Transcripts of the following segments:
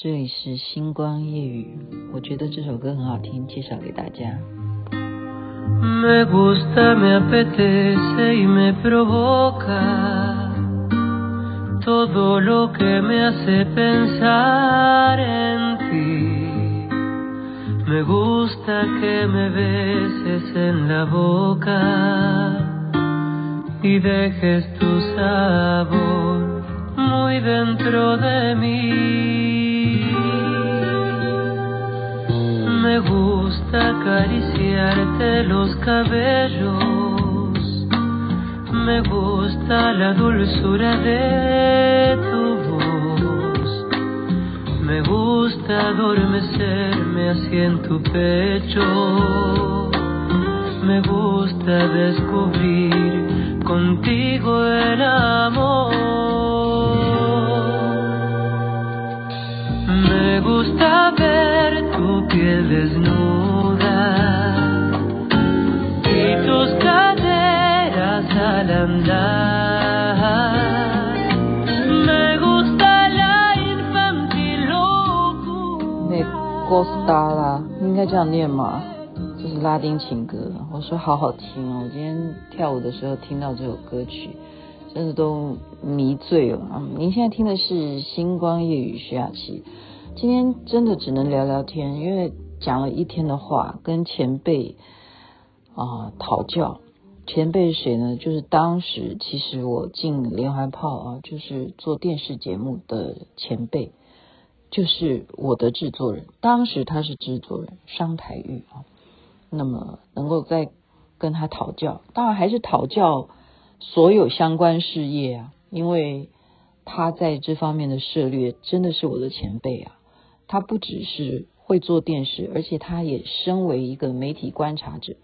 这里是星光夜语，我觉得这首歌很好听，介绍给大家。Me gusta, me apetece y me provoca todo lo que me hace pensar en ti. Me gusta que me beses en la boca y dejes tu sabor muy dentro de mí. Gusta acariciarte los cabellos. Me gusta la dulzura de tu voz. Me gusta adormecerme así en tu pecho. Me gusta descubrir contigo el amor. Me gusta ver tu piel desnuda gusta la，应该这样念吗？这是拉丁情歌。我说好好听哦，我今天跳舞的时候听到这首歌曲，真的都迷醉了啊！您现在听的是星光夜雨徐雅琪。今天真的只能聊聊天，因为讲了一天的话，跟前辈啊讨教。前辈是谁呢？就是当时其实我进连环炮啊，就是做电视节目的前辈，就是我的制作人。当时他是制作人，商台玉啊。那么能够在跟他讨教，当然还是讨教所有相关事业啊，因为他在这方面的涉猎真的是我的前辈啊。他不只是会做电视，而且他也身为一个媒体观察者，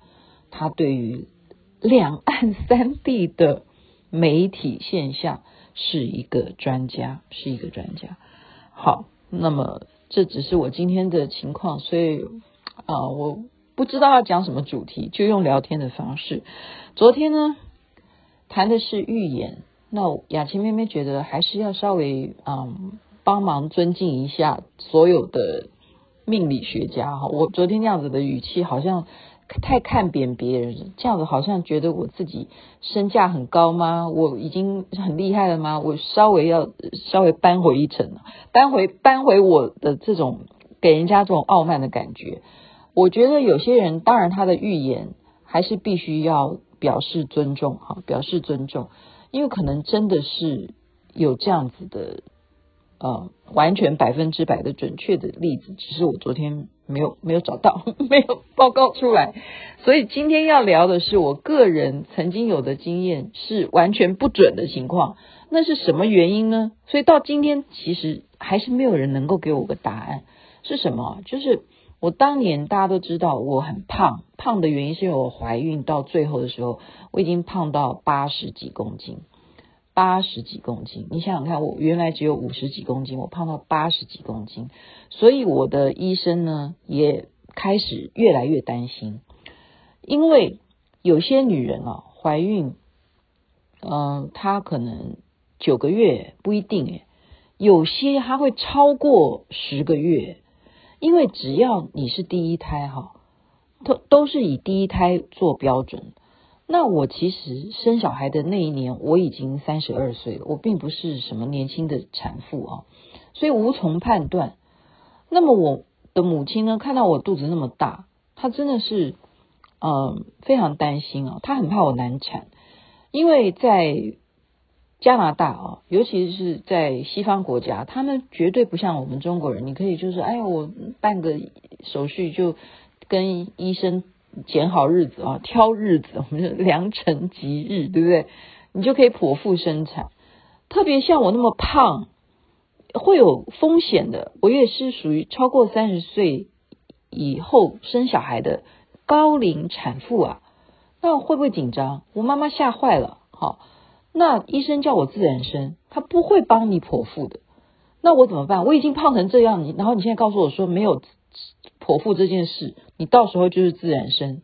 他对于两岸三地的媒体现象是一个专家，是一个专家。好，那么这只是我今天的情况，所以啊，我不知道要讲什么主题，就用聊天的方式。昨天呢，谈的是预言，那雅琪妹妹觉得还是要稍微嗯。帮忙尊敬一下所有的命理学家哈，我昨天那样子的语气好像太看扁别人，这样子好像觉得我自己身价很高吗？我已经很厉害了吗？我稍微要稍微扳回一城，扳回扳回我的这种给人家这种傲慢的感觉。我觉得有些人当然他的预言还是必须要表示尊重哈，表示尊重，因为可能真的是有这样子的。呃，完全百分之百的准确的例子，只是我昨天没有没有找到，没有报告出来。所以今天要聊的是我个人曾经有的经验是完全不准的情况，那是什么原因呢？所以到今天其实还是没有人能够给我个答案，是什么？就是我当年大家都知道我很胖，胖的原因是因为我怀孕到最后的时候，我已经胖到八十几公斤。八十几公斤，你想想看，我原来只有五十几公斤，我胖到八十几公斤，所以我的医生呢也开始越来越担心，因为有些女人啊怀孕，嗯、她可能九个月不一定诶，有些她会超过十个月，因为只要你是第一胎哈，都都是以第一胎做标准。那我其实生小孩的那一年，我已经三十二岁了，我并不是什么年轻的产妇啊，所以无从判断。那么我的母亲呢，看到我肚子那么大，她真的是嗯非常担心啊，她很怕我难产，因为在加拿大啊，尤其是在西方国家，他们绝对不像我们中国人，你可以就是哎，我办个手续就跟医生。拣好日子啊，挑日子，我们就良辰吉日，对不对？你就可以剖腹生产。特别像我那么胖，会有风险的。我也是属于超过三十岁以后生小孩的高龄产妇啊。那会不会紧张？我妈妈吓坏了。好，那医生叫我自然生，他不会帮你剖腹的。那我怎么办？我已经胖成这样，你然后你现在告诉我说没有。剖腹这件事，你到时候就是自然生。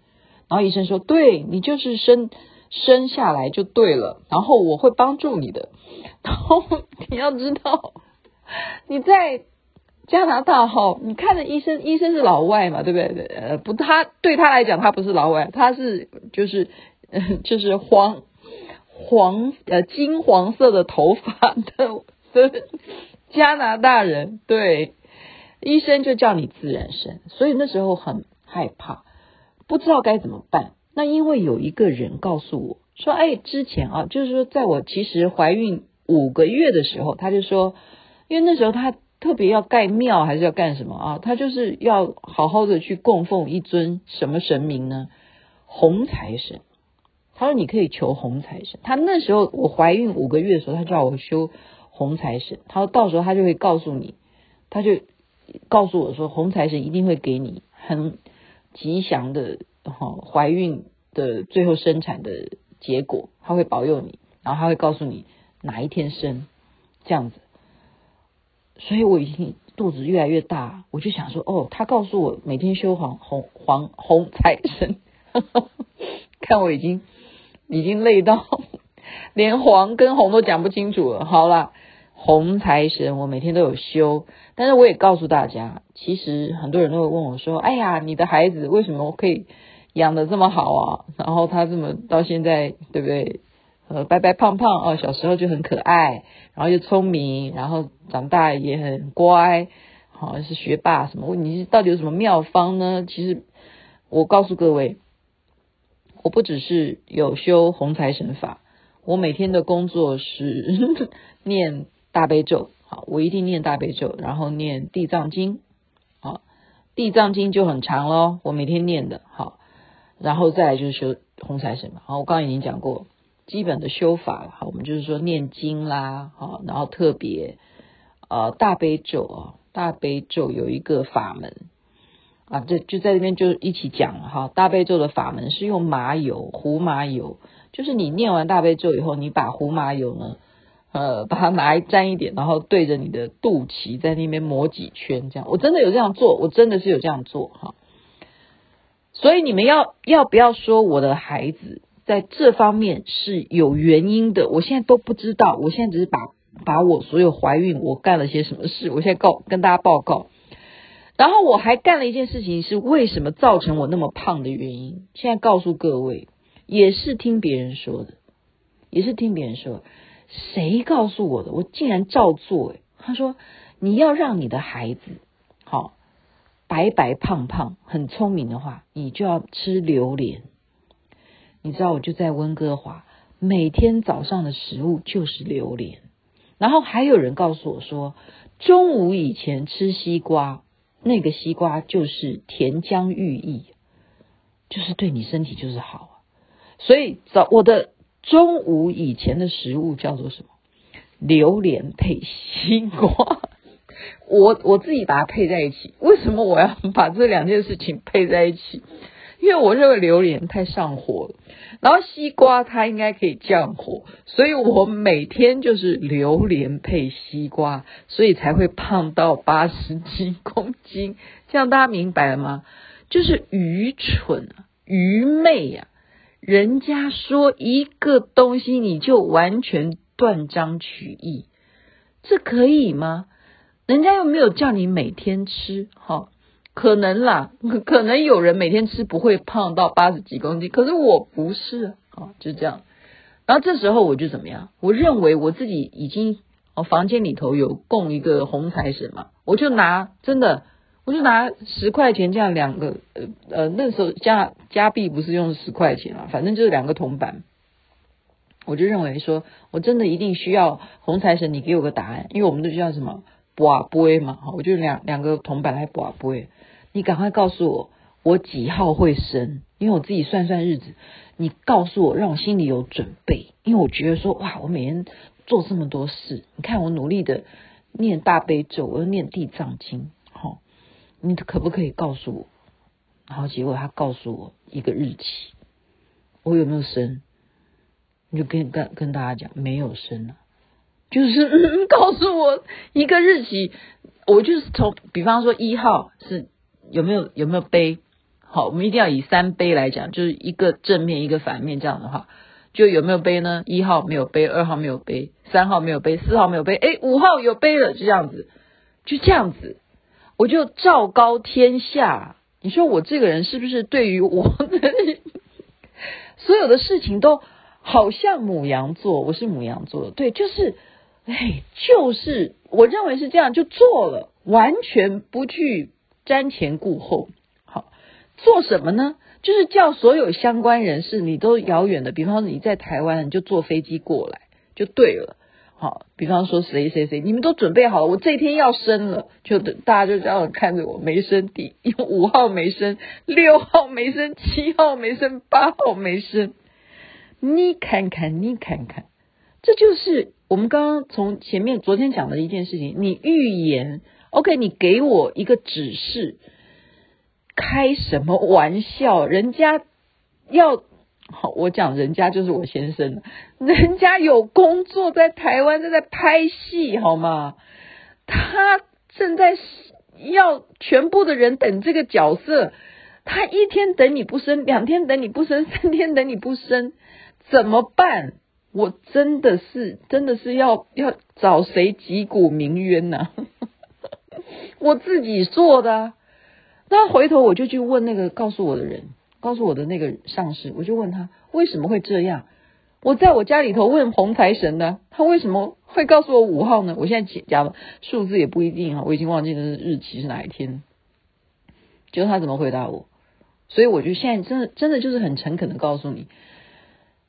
然后医生说：“对，你就是生生下来就对了。”然后我会帮助你的。然后你要知道，你在加拿大哈，你看的医生，医生是老外嘛，对不对？呃，不，他对他来讲，他不是老外，他是就是就是黄黄呃金黄色的头发的的 加拿大人，对，医生就叫你自然生，所以那时候很害怕，不知道该怎么办。那因为有一个人告诉我说，哎，之前啊，就是说在我其实怀孕五个月的时候，他就说，因为那时候他。特别要盖庙还是要干什么啊？他就是要好好的去供奉一尊什么神明呢？红财神。他说你可以求红财神。他那时候我怀孕五个月的时候，他叫我修红财神。他说到时候他就会告诉你，他就告诉我说红财神一定会给你很吉祥的哈怀孕的最后生产的结果，他会保佑你，然后他会告诉你哪一天生这样子。所以我已经肚子越来越大，我就想说，哦，他告诉我每天修黄红黄红财神，看我已经已经累到 连黄跟红都讲不清楚了。好了，红财神我每天都有修，但是我也告诉大家，其实很多人都会问我说，哎呀，你的孩子为什么可以养的这么好啊？然后他这么到现在，对不对？呃，白白胖胖哦，小时候就很可爱，然后又聪明，然后长大也很乖，好像是学霸什么？你到底有什么妙方呢？其实我告诉各位，我不只是有修红财神法，我每天的工作是 念大悲咒，好，我一定念大悲咒，然后念地藏经，好，地藏经就很长咯，我每天念的，好，然后再来就是修红财神嘛，好，我刚刚已经讲过。基本的修法了，好，我们就是说念经啦，好，然后特别呃大悲咒啊，大悲咒有一个法门啊，这就在这边就一起讲了哈。大悲咒的法门是用麻油，胡麻油，就是你念完大悲咒以后，你把胡麻油呢，呃，把它拿来沾一点，然后对着你的肚脐在那边抹几圈，这样。我真的有这样做，我真的是有这样做哈。所以你们要要不要说我的孩子？在这方面是有原因的，我现在都不知道。我现在只是把把我所有怀孕我干了些什么事，我现在告跟大家报告。然后我还干了一件事情，是为什么造成我那么胖的原因。现在告诉各位，也是听别人说的，也是听别人说的。谁告诉我的？我竟然照做。他说你要让你的孩子好白白胖胖、很聪明的话，你就要吃榴莲。你知道我就在温哥华，每天早上的食物就是榴莲，然后还有人告诉我说，中午以前吃西瓜，那个西瓜就是甜浆寓意，就是对你身体就是好。所以早我的中午以前的食物叫做什么？榴莲配西瓜，我我自己把它配在一起。为什么我要把这两件事情配在一起？因为我认为榴莲太上火了，然后西瓜它应该可以降火，所以我每天就是榴莲配西瓜，所以才会胖到八十几公斤。这样大家明白了吗？就是愚蠢，愚昧呀！人家说一个东西你就完全断章取义，这可以吗？人家又没有叫你每天吃，哈。可能啦，可能有人每天吃不会胖到八十几公斤，可是我不是啊，就这样。然后这时候我就怎么样？我认为我自己已经哦，房间里头有供一个红财神嘛，我就拿真的，我就拿十块钱这样两个呃呃，那时候加加币不是用十块钱啊，反正就是两个铜板，我就认为说我真的一定需要红财神，你给我个答案，因为我们都叫什么跋杯嘛，我就两两个铜板来跋杯。你赶快告诉我，我几号会生？因为我自己算算日子。你告诉我，让我心里有准备。因为我觉得说，哇，我每天做这么多事，你看我努力的念大悲咒，我又念地藏经，你可不可以告诉我？然后结果他告诉我一个日期，我有没有生？你就跟跟跟大家讲，没有生啊，就是、嗯、告诉我一个日期，我就是从，比方说一号是。有没有有没有杯？好，我们一定要以三杯来讲，就是一个正面一个反面这样的话，就有没有杯呢？一号没有杯，二号没有杯，三号没有杯，四号没有杯，哎，五号有杯了，就这样子，就这样子。我就昭告天下。你说我这个人是不是对于我的 所有的事情都好像母羊座？我是母羊座，对，就是，哎，就是我认为是这样，就做了，完全不去瞻前顾后。好，做什么呢？就是叫所有相关人士，你都遥远的，比方说你在台湾，你就坐飞机过来就对了。好，比方说谁谁谁，你们都准备好了，我这一天要生了，就大家就这样看着我没生，第 五号没生，六号没生，七号没生，八号没生。你看看，你看看，这就是我们刚刚从前面昨天讲的一件事情。你预言，OK，你给我一个指示，开什么玩笑？人家要。我讲人家就是我先生，人家有工作在台湾正在拍戏，好吗？他正在要全部的人等这个角色，他一天等你不生，两天等你不生，三天等你不生，怎么办？我真的是真的是要要找谁击鼓鸣冤呢？我自己做的，那回头我就去问那个告诉我的人。告诉我的那个上司，我就问他为什么会这样。我在我家里头问红财神呢，他为什么会告诉我五号呢？我现在讲的数字也不一定啊，我已经忘记了日期是哪一天。就他怎么回答我？所以我就现在真的真的就是很诚恳的告诉你，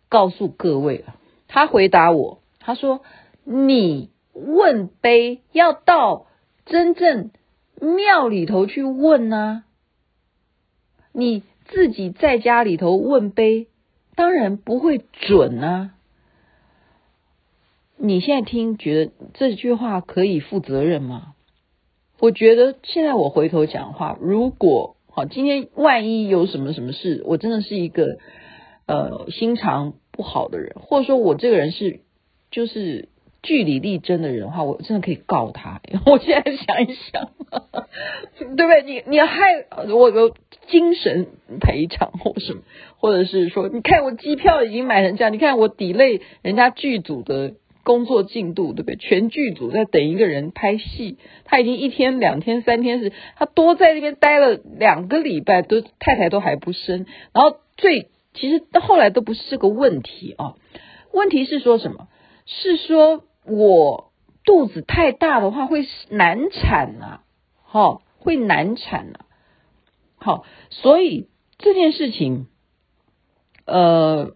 告诉各位了。他回答我，他说：“你问碑要到真正庙里头去问啊，你。”自己在家里头问杯，当然不会准啊！你现在听，觉得这句话可以负责任吗？我觉得现在我回头讲话，如果好，今天万一有什么什么事，我真的是一个呃心肠不好的人，或者说我这个人是就是。据理力争的人的话，我真的可以告他。我现在想一想，对不对？你你害我有精神赔偿或什么，或者是说，你看我机票已经买成这样，你看我 delay 人家剧组的工作进度，对不对？全剧组在等一个人拍戏，他已经一天、两天、三天是，他多在那边待了两个礼拜，都太太都还不生。然后最其实到后来都不是这个问题啊，问题是说什么？是说。我肚子太大的话会难产呐，好，会难产呐，好，所以这件事情，呃，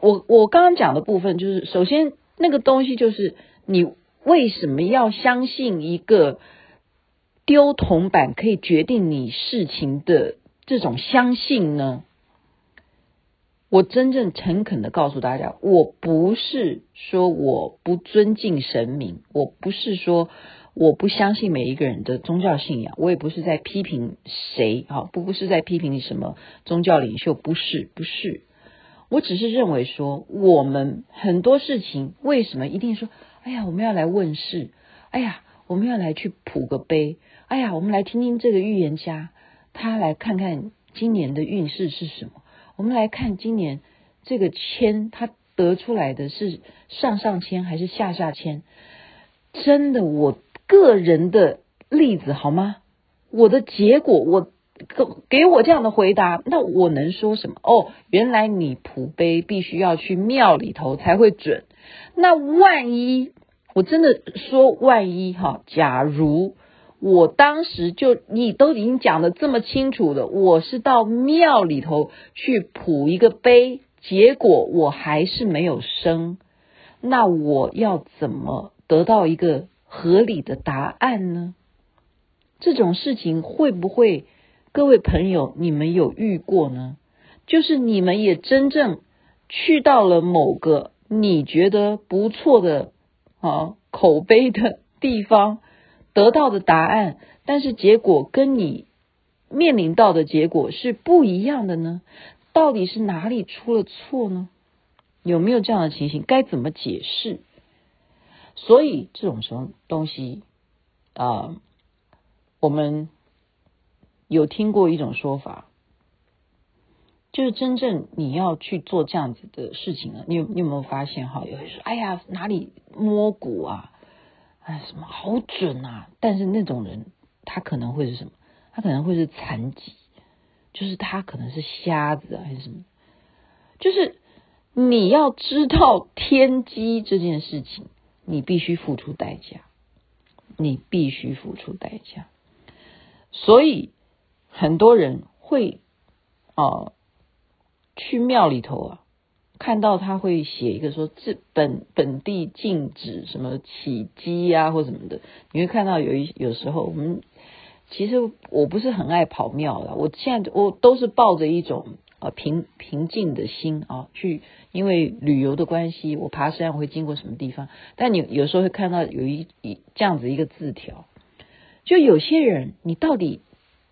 我我刚刚讲的部分就是，首先那个东西就是你为什么要相信一个丢铜板可以决定你事情的这种相信呢？我真正诚恳的告诉大家，我不是说我不尊敬神明，我不是说我不相信每一个人的宗教信仰，我也不是在批评谁啊，不不是在批评什么宗教领袖，不是不是，我只是认为说，我们很多事情为什么一定说，哎呀，我们要来问事，哎呀，我们要来去普个碑，哎呀，我们来听听这个预言家，他来看看今年的运势是什么。我们来看今年这个签，它得出来的是上上签还是下下签？真的，我个人的例子好吗？我的结果，我给给我这样的回答，那我能说什么？哦，原来你卜碑必须要去庙里头才会准。那万一我真的说万一哈，假如。我当时就你都已经讲的这么清楚了，我是到庙里头去卜一个碑，结果我还是没有生，那我要怎么得到一个合理的答案呢？这种事情会不会各位朋友你们有遇过呢？就是你们也真正去到了某个你觉得不错的啊口碑的地方。得到的答案，但是结果跟你面临到的结果是不一样的呢？到底是哪里出了错呢？有没有这样的情形？该怎么解释？所以这种什么东西啊、我们有听过一种说法，就是真正你要去做这样子的事情呢，你有你有没有发现哈？有人说：“哎呀，哪里摸骨啊？”哎，什么好准啊！但是那种人他可能会是什么？他可能会是残疾，就是他可能是瞎子啊，还是什么？就是你要知道天机这件事情，你必须付出代价，你必须付出代价。所以很多人会哦、去庙里头啊。看到他会写一个说，这本本地禁止什么起机啊或什么的，你会看到有一有时候我们其实我不是很爱跑庙了，我现在我都是抱着一种呃平平静的心啊去，因为旅游的关系，我爬山我会经过什么地方，但你有时候会看到有一一这样子一个字条，就有些人你到底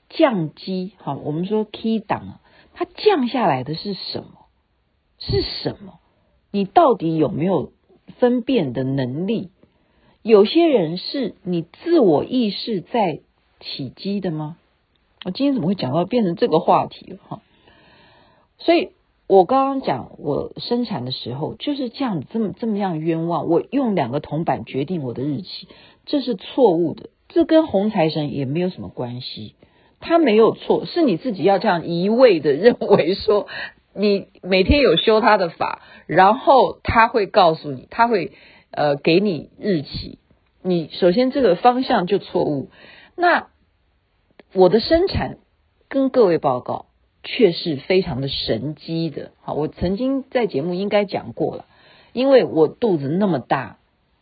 降乩好，我们说 key 档，它降下来的是什么？是什么？你到底有没有分辨的能力？有些人是你自我意识在起积的吗？我今天怎么会讲到变成这个话题了哈？所以我刚刚讲我生产的时候就是这样，这么这么样冤枉。我用两个铜板决定我的日期，这是错误的。这跟红财神也没有什么关系，他没有错，是你自己要这样一味的认为说。你每天有修他的法，然后他会告诉你，他会呃给你日期。你首先这个方向就错误。那我的生产跟各位报告却是非常的神机的。好，我曾经在节目应该讲过了，因为我肚子那么大，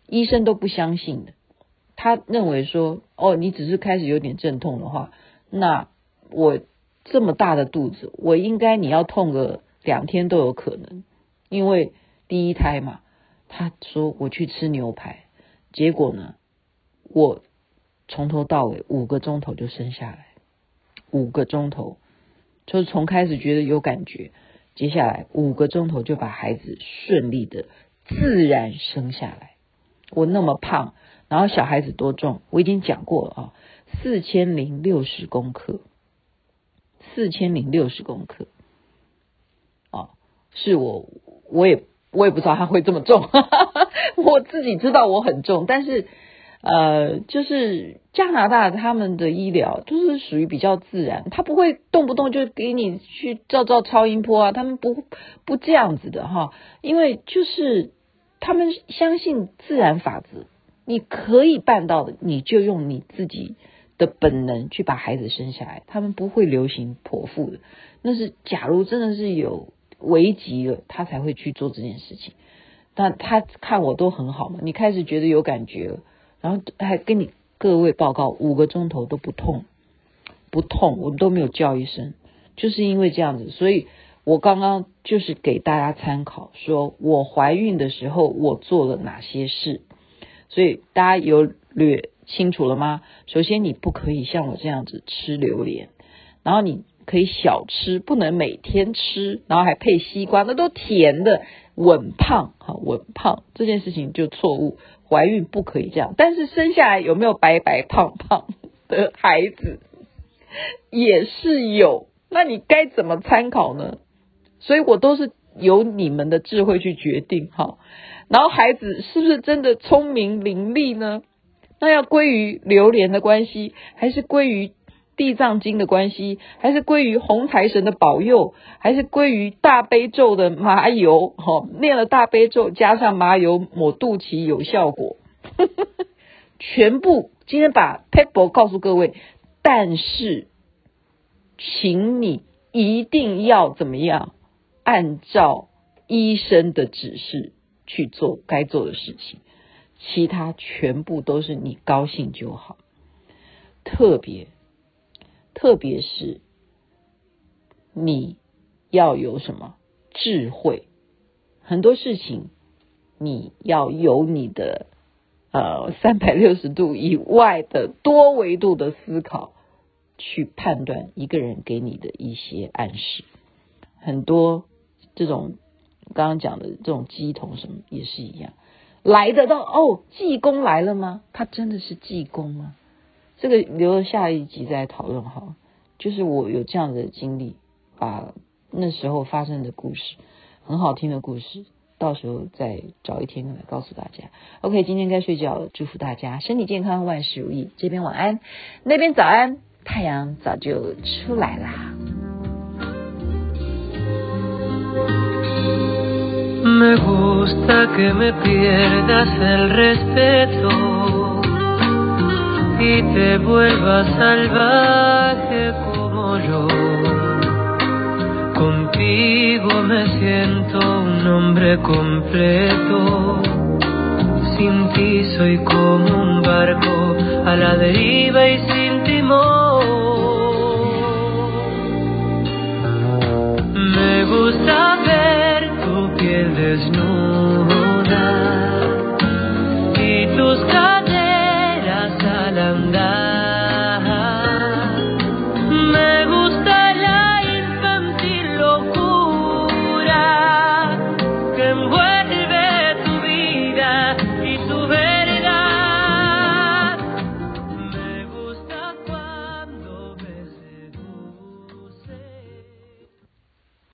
医生都不相信的。他认为说，哦，你只是开始有点阵痛的话，那我。这么大的肚子，我应该你要痛个两天都有可能，因为第一胎嘛。他说我去吃牛排，结果呢，我从头到尾五个钟头就生下来，五个钟头就是从开始觉得有感觉，接下来五个钟头就把孩子顺利的自然生下来。我那么胖，然后小孩子多重？我已经讲过了啊，四千零六十公克。四千零六十公克，哦，是我，我也我也不知道他会这么重，我自己知道我很重，但是呃，就是加拿大他们的医疗都是属于比较自然，他不会动不动就给你去照照超音波啊，他们不不这样子的哈，因为就是他们相信自然法则，你可以办到的，你就用你自己。的本能去把孩子生下来，他们不会流行剖腹的。那是假如真的是有危急了，他才会去做这件事情。但他看我都很好嘛，你开始觉得有感觉了，然后还跟你各位报告五个钟头都不痛，不痛，我们都没有叫一声，就是因为这样子。所以我刚刚就是给大家参考，说我怀孕的时候我做了哪些事，所以大家有略。清楚了吗？首先，你不可以像我这样子吃榴莲，然后你可以小吃，不能每天吃，然后还配西瓜，那都甜的，稳胖，哈，稳胖这件事情就错误。怀孕不可以这样，但是生下来有没有白白胖胖 的孩子也是有，那你该怎么参考呢？所以我都是由你们的智慧去决定，哈。然后孩子是不是真的聪明伶俐呢？那要归于榴莲的关系，还是归于地藏经的关系，还是归于红财神的保佑，还是归于大悲咒的麻油？哈，念了大悲咒加上麻油抹肚脐有效果。全部今天把 paper 告诉各位，但是，请你一定要怎么样？按照医生的指示去做该做的事情。其他全部都是你高兴就好，特别特别是你要有什么智慧，很多事情你要有你的呃三百六十度以外的多维度的思考去判断一个人给你的一些暗示，很多这种刚刚讲的这种鸡同什么也是一样。来得到哦，济公来了吗？他真的是济公吗？这个留了下一集再讨论好。就是我有这样的经历，把那时候发生的故事，很好听的故事，到时候再找一天来告诉大家。OK，今天该睡觉了，祝福大家身体健康，万事如意。这边晚安，那边早安，太阳早就出来啦。Me gusta que me pierdas el respeto y te vuelvas salvaje como yo. Contigo me siento un hombre completo. Sin ti soy como un barco a la deriva y sin timón. there's no